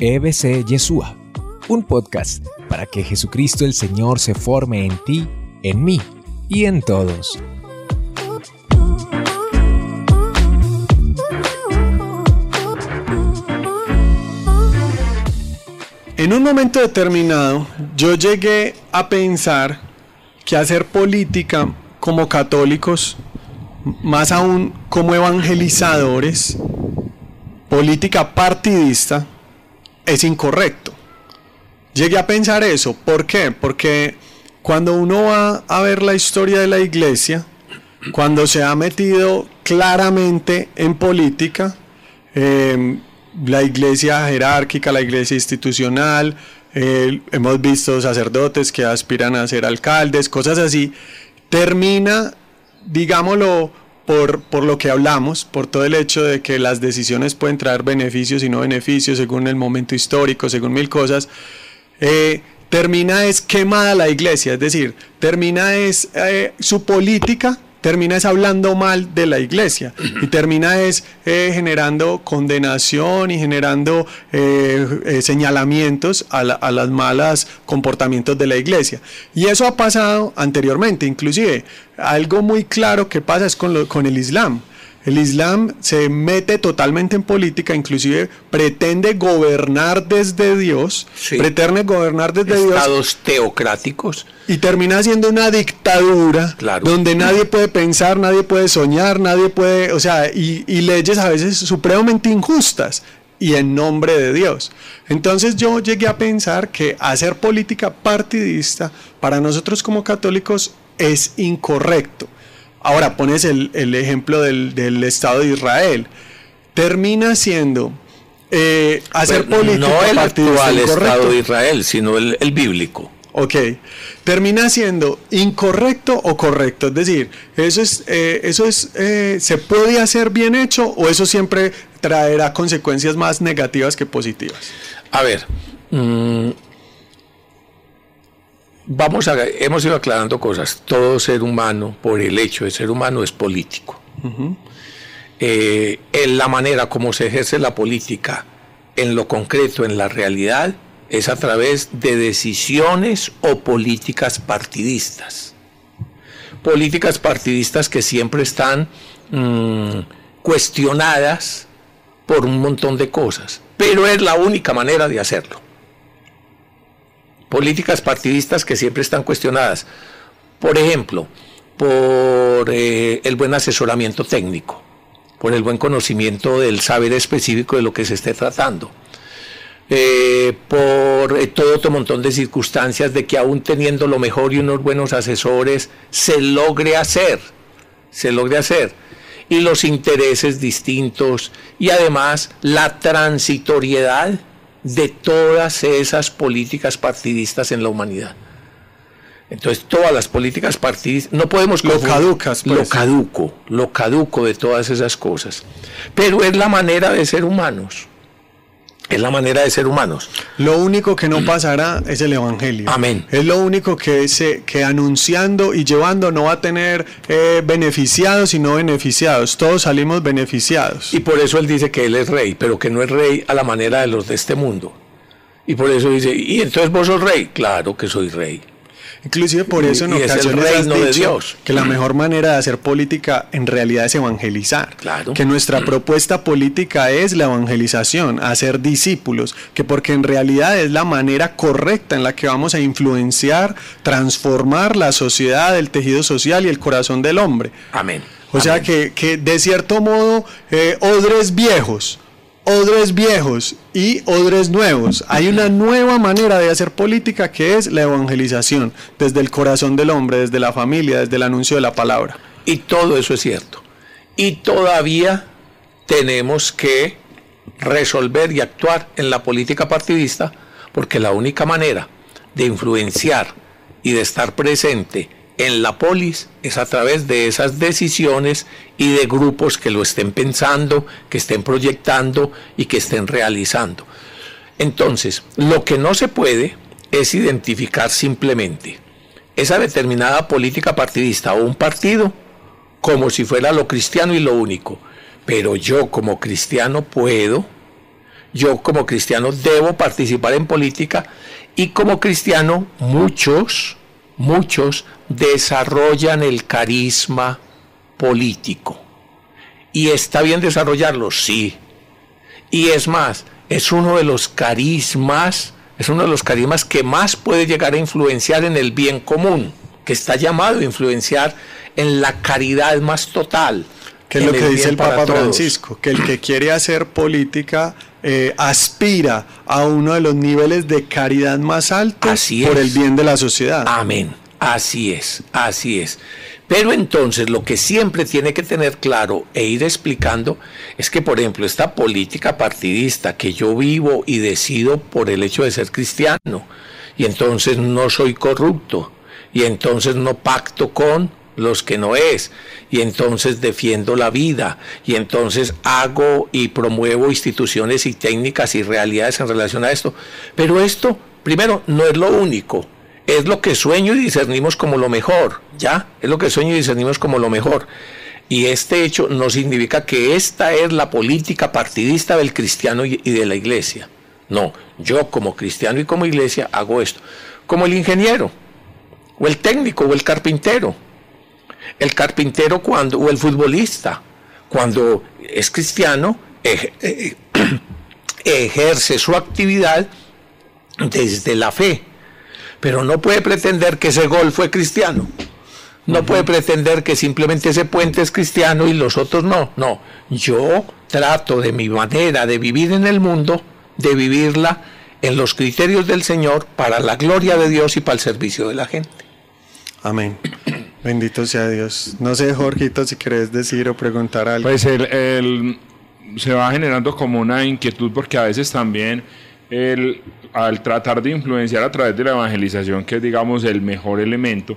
EBC Yeshua, un podcast para que Jesucristo el Señor se forme en ti, en mí y en todos. En un momento determinado, yo llegué a pensar que hacer política como católicos, más aún como evangelizadores, política partidista, es incorrecto. Llegué a pensar eso. ¿Por qué? Porque cuando uno va a ver la historia de la iglesia, cuando se ha metido claramente en política, eh, la iglesia jerárquica, la iglesia institucional, hemos visto sacerdotes que aspiran a ser alcaldes, cosas así, termina, digámoslo, por, por, lo que hablamos, por todo el hecho de que las decisiones pueden traer beneficios y no beneficios según el momento histórico, según mil cosas, eh, termina es quemada la iglesia, es decir, termina es eh, su política termina hablando mal de la iglesia y termina eh, generando condenación y generando eh, eh, señalamientos a, la, a las malas comportamientos de la iglesia. Y eso ha pasado anteriormente, inclusive algo muy claro que pasa es con, lo, con el Islam. El Islam se mete totalmente en política, inclusive pretende gobernar desde Dios, Sí. pretende gobernar desde Dios Estados teocráticos. y termina siendo una dictadura Claro. donde nadie puede pensar, nadie puede soñar, nadie puede, o sea, y, y leyes a veces supremamente injustas y en nombre de Dios. Entonces yo llegué a pensar que hacer política partidista para nosotros como católicos es incorrecto. Ahora pones el, el ejemplo del, del Estado de Israel. Termina siendo eh, hacer política no el actual. Estado de Israel, sino el, el bíblico. Ok, termina siendo incorrecto o correcto, es decir, eso es, eh, eso es, eh, se puede hacer bien hecho o eso siempre traerá consecuencias más negativas que positivas. A ver, mm, vamos a, hemos ido aclarando cosas. Todo ser humano, por el hecho de ser humano, es político. Eh, en la manera como se ejerce la política, en lo concreto, en la realidad, es a través de decisiones o políticas partidistas. Políticas partidistas que siempre están mm, cuestionadas por un montón de cosas, pero es la única manera de hacerlo. Políticas partidistas que siempre están cuestionadas, por ejemplo, por eh, el buen asesoramiento técnico, por el buen conocimiento del saber específico de lo que se esté tratando, eh, por eh, todo otro montón de circunstancias de que aún teniendo lo mejor y unos buenos asesores, se logre hacer, se logre hacer. Y los intereses distintos y además la transitoriedad de todas esas políticas partidistas en la humanidad. Entonces, todas las políticas partidistas, no podemos Lo caducas, pues. Lo caduco, lo caduco de todas esas cosas. Pero es la manera de ser humanos. Es la manera de ser humanos. Lo único que no pasará es el Evangelio. Amén. Es lo único que, se, que anunciando y llevando no va a tener eh, beneficiados y no beneficiados. Todos salimos beneficiados. Y por eso él dice que él es rey, pero que no es rey a la manera de los de este mundo. Y por eso dice, ¿y entonces vos sos rey? Claro que soy rey. Inclusive por eso en Y es ocasiones has dicho Dios. que la mejor manera de hacer política en realidad es evangelizar. Claro. Que nuestra propuesta política es la evangelización, hacer discípulos, que porque en realidad es la manera correcta en la que vamos a influenciar, transformar la sociedad, el tejido social y el corazón del hombre. Amén. O sea que, que de cierto modo, eh, odres viejos, odres viejos y odres nuevos. Hay una nueva manera de hacer política que es la evangelización, desde el corazón del hombre, desde la familia, desde el anuncio de la palabra. Y todo eso es cierto. Y todavía tenemos que resolver y actuar en la política partidista, porque la única manera de influenciar y de estar presente en la polis es a través de esas decisiones y de grupos que lo estén pensando, que estén proyectando y que estén realizando. Entonces, lo que no se puede es identificar simplemente esa determinada política partidista o un partido como si fuera lo cristiano y lo único. Pero yo como cristiano puedo yo como cristiano debo participar en política y como cristiano muchos, muchos desarrollan el carisma político. ¿Y está bien desarrollarlo? Sí. Y es más, es uno de los carismas, es uno de los carismas que más puede llegar a influenciar en el bien común, que está llamado a influenciar en la caridad más total. Que es lo que dice el Papa Francisco, que el que quiere hacer política eh, aspira a uno de los niveles de caridad más altos por el bien de la sociedad. Amén. Así es, así es. Pero entonces lo que siempre tiene que tener claro e ir explicando es que, por ejemplo, esta política partidista que yo vivo y decido por el hecho de ser cristiano, y entonces no soy corrupto, y entonces no pacto con los que no es, y entonces defiendo la vida, y entonces hago y promuevo instituciones y técnicas y realidades en relación a esto. Pero esto, primero, no es lo único, es lo que sueño y discernimos como lo mejor, ¿ya? Es lo que sueño y discernimos como lo mejor. Y este hecho no significa que esta es la política partidista del cristiano y de la iglesia. No, yo como cristiano y como iglesia hago esto. Como el ingeniero, o el técnico, o el carpintero. El carpintero cuando, o el futbolista, cuando es cristiano, eh, ejerce su actividad desde la fe pero no puede pretender que ese gol fue cristiano. No puede pretender que simplemente ese puente es cristiano y los otros no. No, yo trato de mi manera de vivir en el mundo, de vivirla en los criterios del Señor para la gloria de Dios y para el servicio de la gente. Amén. Bendito sea Dios. No sé, Jorgito, si querés decir o preguntar algo. Pues el, se va generando como una inquietud porque a veces también el, al tratar de influenciar a través de la evangelización, que es digamos el mejor elemento,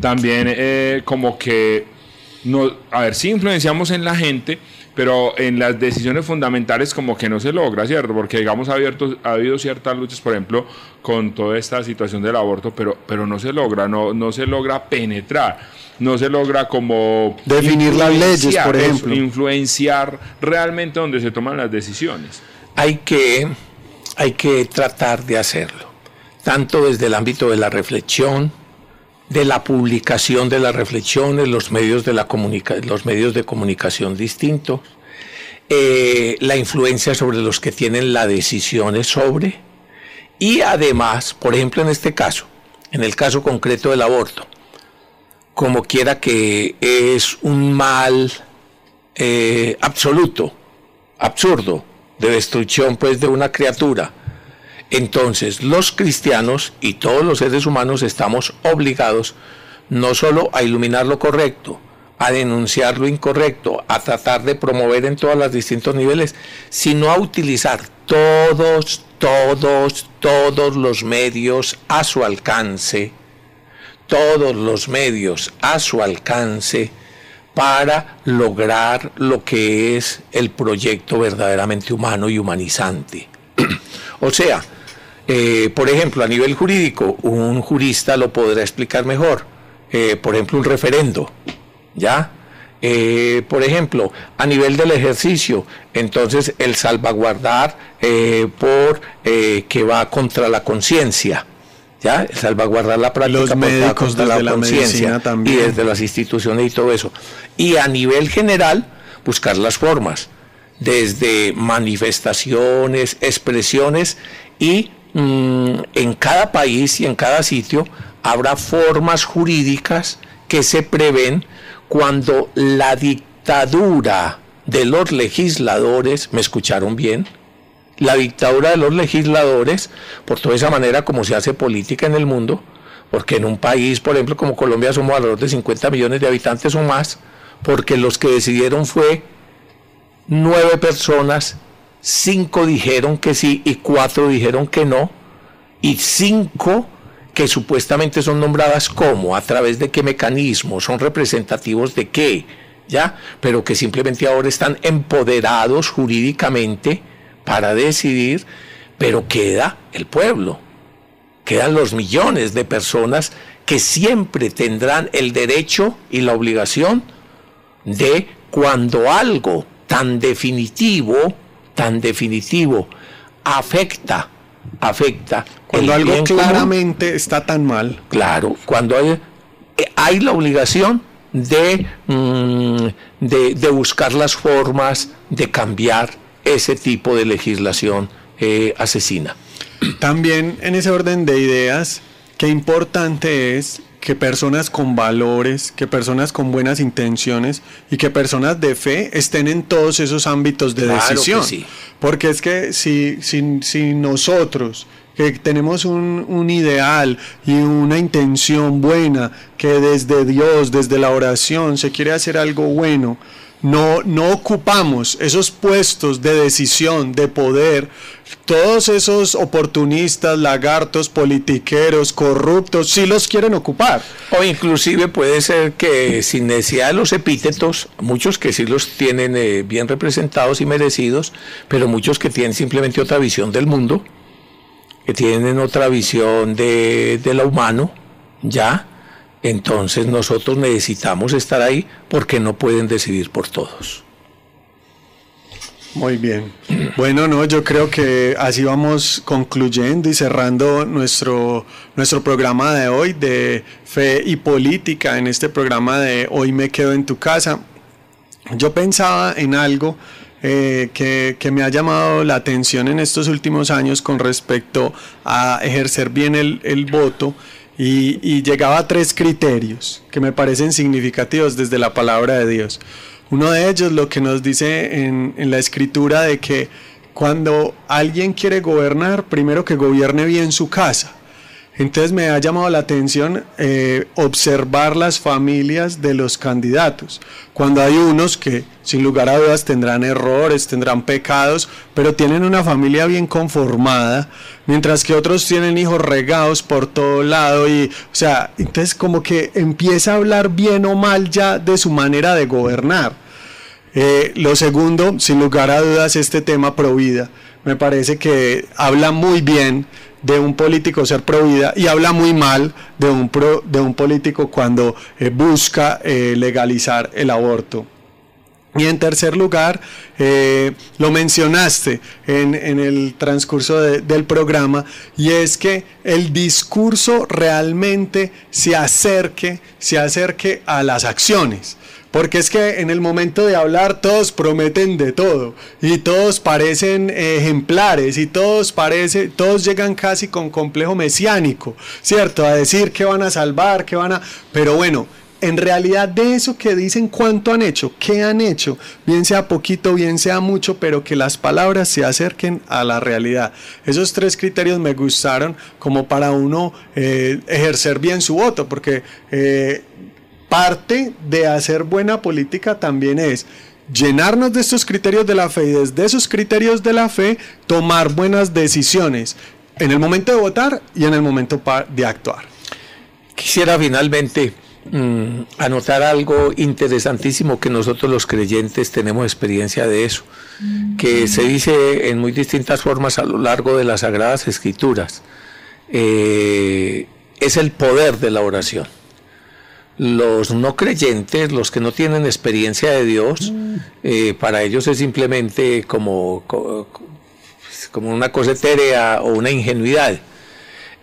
también eh, como que, a ver, si influenciamos en la gente, pero en las decisiones fundamentales como que no se logra, ¿cierto? Porque digamos ha, abierto, ha habido ciertas luchas, por ejemplo, con toda esta situación del aborto, pero, pero no se logra, no, no se logra penetrar, no se logra como... Definir las leyes, por ejemplo. Influenciar realmente donde se toman las decisiones. Hay que hay que tratar de hacerlo, tanto desde el ámbito de la reflexión, de la publicación de las reflexiones, los medios de, la los medios de comunicación distintos, eh, la influencia sobre los que tienen las decisiones sobre, y además, por ejemplo, en este caso, en el caso concreto del aborto, como quiera que es un mal eh, absoluto, absurdo, de destrucción pues de una criatura. Entonces los cristianos y todos los seres humanos estamos obligados no solo a iluminar lo correcto, a denunciar lo incorrecto, a tratar de promover en todos los distintos niveles, sino a utilizar todos, todos, todos los medios a su alcance, todos los medios a su alcance para lograr lo que es el proyecto verdaderamente humano y humanizante. o sea, eh, por ejemplo, a nivel jurídico, un jurista lo podrá explicar mejor. Eh, por ejemplo, un referendo, ¿ya? Eh, por ejemplo, a nivel del ejercicio, entonces el salvaguardar por que va contra la conciencia, ¿ya? salvaguardar la práctica los médicos de la, conciencia y desde las instituciones y todo eso. Y a nivel general, buscar las formas, desde manifestaciones, expresiones y mm, en cada país y en cada sitio habrá formas jurídicas que se prevén cuando la dictadura de los legisladores, ¿me escucharon bien? la dictadura de los legisladores, por toda esa manera como se hace política en el mundo, porque en un país, por ejemplo, como Colombia somos alrededor de 50 millones de habitantes o más, porque los que decidieron fue nueve personas, cinco dijeron que sí y cuatro dijeron que no, y cinco que supuestamente son nombradas como, a través de qué mecanismo, son representativos de qué, ¿ya? Pero que simplemente ahora están empoderados jurídicamente para decidir, pero queda el pueblo, quedan los millones de personas que siempre tendrán el derecho y la obligación de cuando algo tan definitivo tan definitivo, afecta, afecta. Cuando algo bien claramente está tan mal. Claro, cuando hay, eh, hay la obligación de, mm, de, de buscar las formas de cambiar ese tipo de legislación eh, asesina. También en ese orden de ideas, qué importante es que personas con valores, que personas con buenas intenciones y que personas de fe estén en todos esos ámbitos de Claro que decisión. sí. Porque es que si, si, si nosotros que tenemos un, un ideal y una intención buena, que desde Dios, desde la oración, se quiere hacer algo bueno, no, no ocupamos esos puestos de decisión, de poder, todos esos oportunistas, lagartos, politiqueros, corruptos, sí los quieren ocupar. O inclusive puede ser que sin necesidad de los epítetos, muchos que sí los tienen eh, bien representados y merecidos, pero muchos que tienen simplemente otra visión del mundo, que tienen otra visión de, de lo humano, ya, entonces nosotros necesitamos estar ahí porque no pueden decidir por todos. Muy bien. Bueno, no, yo creo que así vamos concluyendo y cerrando nuestro, nuestro programa de hoy de fe y política. En este programa de Hoy me quedo en tu casa. Yo pensaba en algo eh, que, que me ha llamado la atención en estos últimos años con respecto a ejercer bien el, el voto y, llegaba a tres criterios que me parecen significativos desde la palabra de Dios. Uno de ellos lo que nos dice en, en la escritura de que cuando alguien quiere gobernar, primero que gobierne bien su casa. Entonces me ha llamado la atención eh, observar las familias de los candidatos. Cuando hay unos que sin lugar a dudas tendrán errores, tendrán pecados, pero tienen una familia bien conformada, mientras que otros tienen hijos regados por todo lado y, o sea, entonces como que empieza a hablar bien o mal ya de su manera de gobernar. Eh, lo segundo, sin lugar a dudas, este tema pro. Me parece que habla muy bien de un político ser pro y habla muy mal de un, pro, de un político cuando eh, busca eh, legalizar el aborto. Y en tercer lugar, lo mencionaste en, en el transcurso de, del programa, y es que el discurso realmente se acerque, se acerque a las acciones. Porque es que en el momento de hablar todos prometen de todo y todos parecen ejemplares y todos parece, todos llegan casi con complejo mesiánico, ¿cierto? A decir que van a salvar, que van a... Pero bueno, en realidad de eso que dicen cuánto han hecho, qué han hecho, bien sea poquito, bien sea mucho, pero que las palabras se acerquen a la realidad. Esos tres criterios me gustaron como para uno eh, ejercer bien su voto, porque eh, parte de hacer buena política también es llenarnos de estos criterios de la fe y desde esos criterios de la fe tomar buenas decisiones en el momento de votar y en el momento de actuar. Quisiera finalmente mmm, anotar algo interesantísimo que nosotros los creyentes tenemos experiencia de eso, que se dice en muy distintas formas a lo largo de las Sagradas Escrituras. Eh, es el poder de la oración los no creyentes, los que no tienen experiencia de Dios, eh, para ellos es simplemente como, como una cosa etérea o una ingenuidad.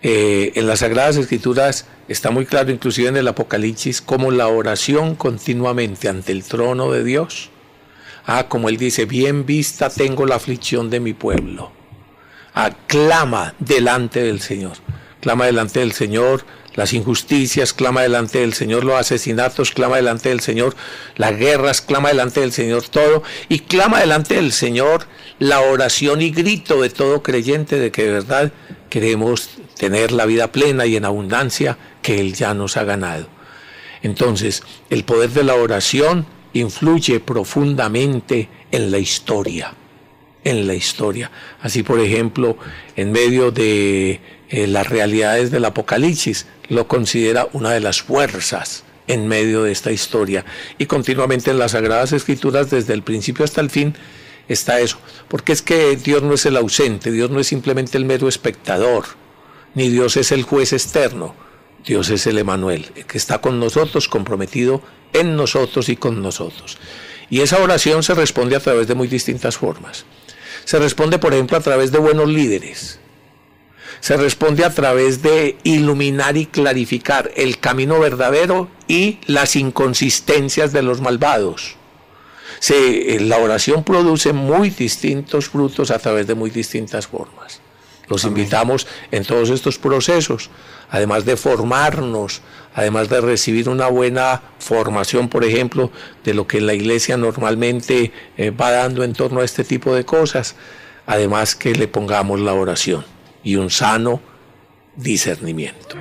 Eh, en las Sagradas Escrituras está muy claro, inclusive en el Apocalipsis, como la oración continuamente ante el trono de Dios. Ah, como él dice, bien vista tengo la aflicción de mi pueblo. Aclama delante del Señor. Clama delante del Señor las injusticias, clama delante del Señor los asesinatos, clama delante del Señor las guerras, clama delante del Señor todo, y clama delante del Señor la oración y grito de todo creyente de que de verdad queremos tener la vida plena y en abundancia que Él ya nos ha ganado. Entonces, el poder de la oración influye profundamente en la historia, en la historia. Así, por ejemplo, en medio de eh, las realidades del Apocalipsis, lo considera una de las fuerzas en medio de esta historia. Y continuamente en las Sagradas Escrituras, desde el principio hasta el fin, está eso. Porque es que Dios no es el ausente, Dios no es simplemente el mero espectador, ni Dios es el juez externo, Dios es el Emanuel, el que está con nosotros, comprometido en nosotros y con nosotros. Y esa oración se responde a través de muy distintas formas. Se responde, por ejemplo, a través de buenos líderes. Se responde a través de iluminar y clarificar el camino verdadero y las inconsistencias de los malvados. Se, la oración produce muy distintos frutos a través de muy distintas formas. Los invitamos en todos estos procesos, además de formarnos, además de recibir una buena formación, por ejemplo, de lo que la iglesia normalmente eh, va dando en torno a este tipo de cosas, además que le pongamos la oración y un sano discernimiento.